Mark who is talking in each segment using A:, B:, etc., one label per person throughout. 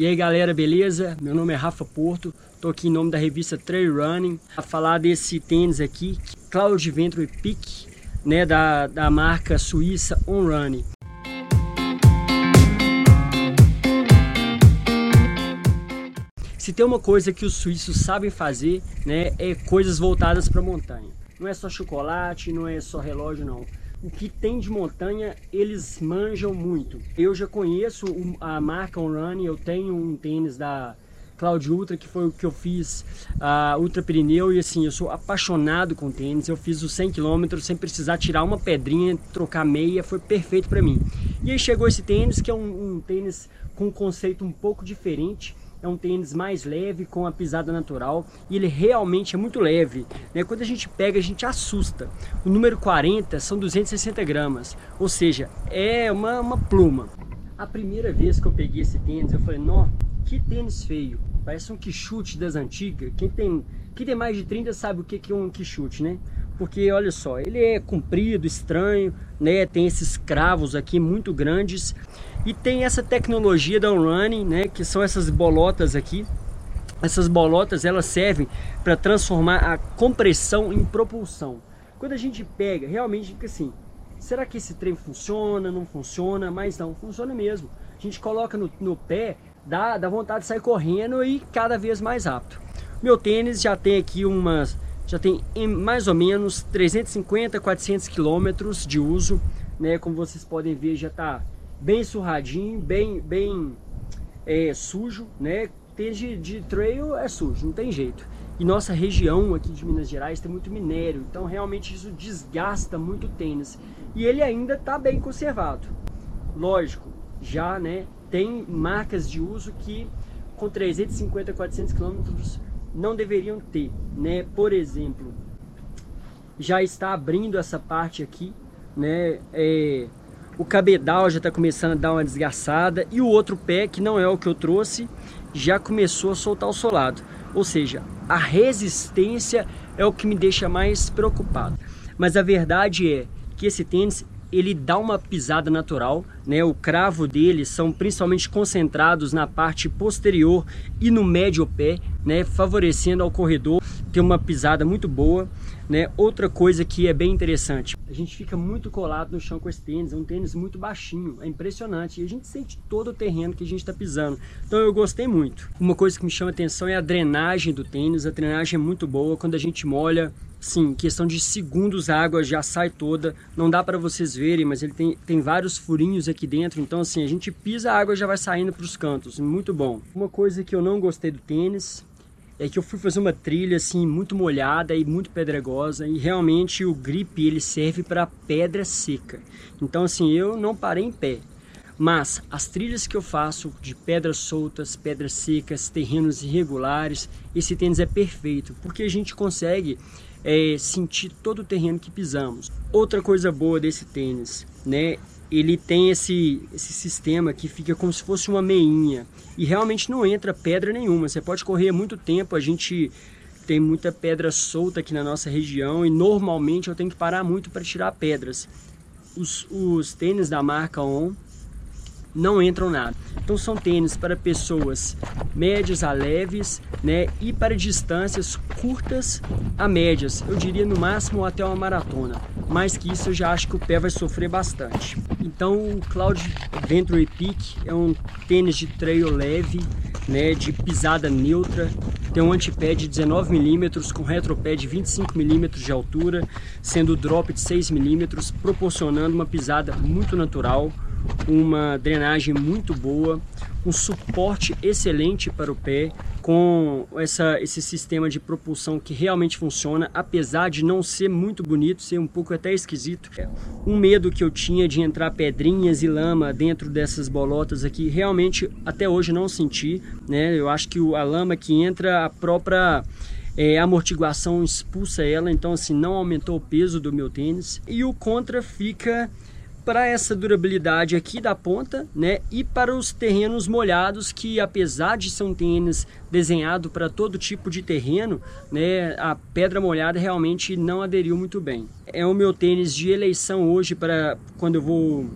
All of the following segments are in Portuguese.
A: E aí galera, beleza? Meu nome é Rafa Porto, tô aqui em nome da revista Trail Running a falar desse tênis aqui, Cloud Ventro Peak, né, da, da marca suíça On Running. Se tem uma coisa que os suíços sabem fazer, né, é coisas voltadas para montanha. Não é só chocolate, não é só relógio, não o que tem de montanha eles manjam muito. Eu já conheço a marca On Run, eu tenho um tênis da Cloud Ultra, que foi o que eu fiz a uh, Ultra Pirineu, e assim, eu sou apaixonado com tênis, eu fiz os 100 km sem precisar tirar uma pedrinha, trocar meia, foi perfeito para mim. E aí chegou esse tênis, que é um, um tênis com um conceito um pouco diferente, é um tênis mais leve, com a pisada natural, e ele realmente é muito leve. Né? Quando a gente pega, a gente assusta. O número 40 são 260 gramas, ou seja, é uma, uma pluma. A primeira vez que eu peguei esse tênis, eu falei, nó, que tênis feio. Parece um quichute das antigas. Quem tem, quem tem mais de 30 sabe o que é um quichute, né? Porque olha só, ele é comprido, estranho, né? Tem esses cravos aqui muito grandes e tem essa tecnologia da Running, né, que são essas bolotas aqui. Essas bolotas elas servem para transformar a compressão em propulsão. Quando a gente pega, realmente fica assim, será que esse trem funciona, não funciona? Mas não, funciona mesmo. A gente coloca no, no pé, dá, dá vontade de sair correndo e cada vez mais rápido. Meu tênis já tem aqui umas, já tem mais ou menos 350, 400 quilômetros de uso, né? Como vocês podem ver, já está bem surradinho, bem, bem é, sujo, né? Tênis de, trail é sujo, não tem jeito. E nossa região aqui de Minas Gerais tem muito minério, então realmente isso desgasta muito o tênis. E ele ainda está bem conservado. Lógico, já né, tem marcas de uso que com 350, 400 quilômetros não deveriam ter, né? Por exemplo, já está abrindo essa parte aqui, né? É, o cabedal já está começando a dar uma desgaçada e o outro pé, que não é o que eu trouxe, já começou a soltar o solado. Ou seja, a resistência é o que me deixa mais preocupado. Mas a verdade é que esse tênis ele dá uma pisada natural, né? O cravo dele são principalmente concentrados na parte posterior e no médio pé, né? Favorecendo ao corredor ter uma pisada muito boa. Né? Outra coisa que é bem interessante, a gente fica muito colado no chão com esse tênis, é um tênis muito baixinho, é impressionante, e a gente sente todo o terreno que a gente está pisando. Então eu gostei muito. Uma coisa que me chama atenção é a drenagem do tênis, a drenagem é muito boa, quando a gente molha, sim, questão de segundos a água já sai toda, não dá para vocês verem, mas ele tem, tem vários furinhos aqui dentro, então assim, a gente pisa, a água já vai saindo para os cantos, muito bom. Uma coisa que eu não gostei do tênis é que eu fui fazer uma trilha assim muito molhada e muito pedregosa e realmente o grip ele serve para pedra seca. Então assim, eu não parei em pé. Mas as trilhas que eu faço de pedras soltas, pedras secas, terrenos irregulares, esse tênis é perfeito, porque a gente consegue é, sentir todo o terreno que pisamos. Outra coisa boa desse tênis, né, ele tem esse, esse sistema que fica como se fosse uma meinha e realmente não entra pedra nenhuma. Você pode correr muito tempo, a gente tem muita pedra solta aqui na nossa região e normalmente eu tenho que parar muito para tirar pedras. Os, os tênis da marca On não entram nada. Então são tênis para pessoas médias a leves, né, e para distâncias curtas a médias. Eu diria no máximo até uma maratona. Mais que isso eu já acho que o pé vai sofrer bastante. Então o Cloud Venture Peak é um tênis de trail leve, né, de pisada neutra, tem um antepé de 19 mm com retropé de 25 mm de altura, sendo drop de 6 mm, proporcionando uma pisada muito natural uma drenagem muito boa, um suporte excelente para o pé, com essa, esse sistema de propulsão que realmente funciona, apesar de não ser muito bonito, ser um pouco até esquisito. Um medo que eu tinha de entrar pedrinhas e lama dentro dessas bolotas aqui, realmente até hoje não senti, né? Eu acho que a lama que entra, a própria é, amortiguação expulsa ela, então assim, não aumentou o peso do meu tênis. E o contra fica para essa durabilidade aqui da ponta, né? E para os terrenos molhados que apesar de ser um tênis desenhado para todo tipo de terreno, né? A pedra molhada realmente não aderiu muito bem. É o meu tênis de eleição hoje para quando eu vou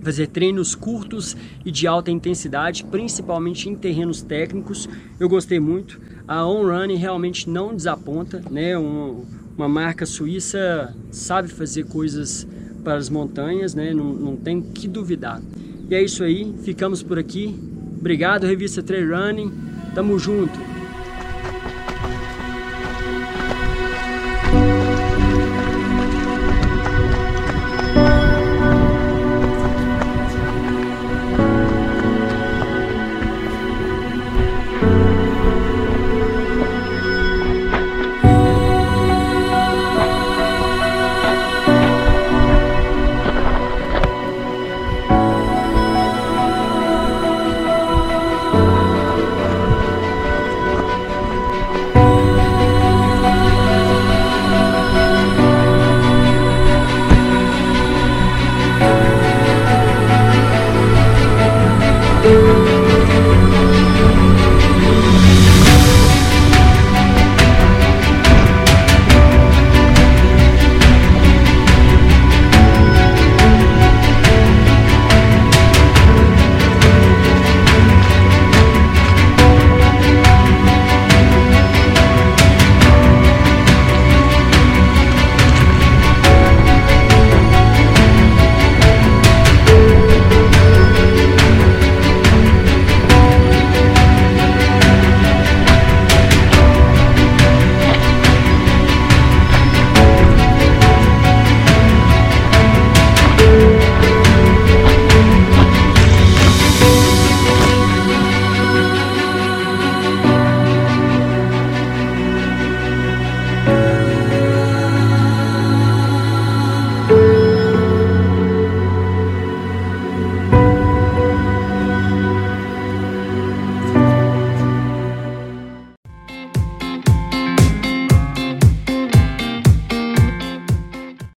A: fazer treinos curtos e de alta intensidade, principalmente em terrenos técnicos. Eu gostei muito. A On Running realmente não desaponta, né? Um, uma marca suíça sabe fazer coisas para as montanhas, né? Não, não tem que duvidar. E é isso aí, ficamos por aqui. Obrigado, revista Trail Running. Tamo junto.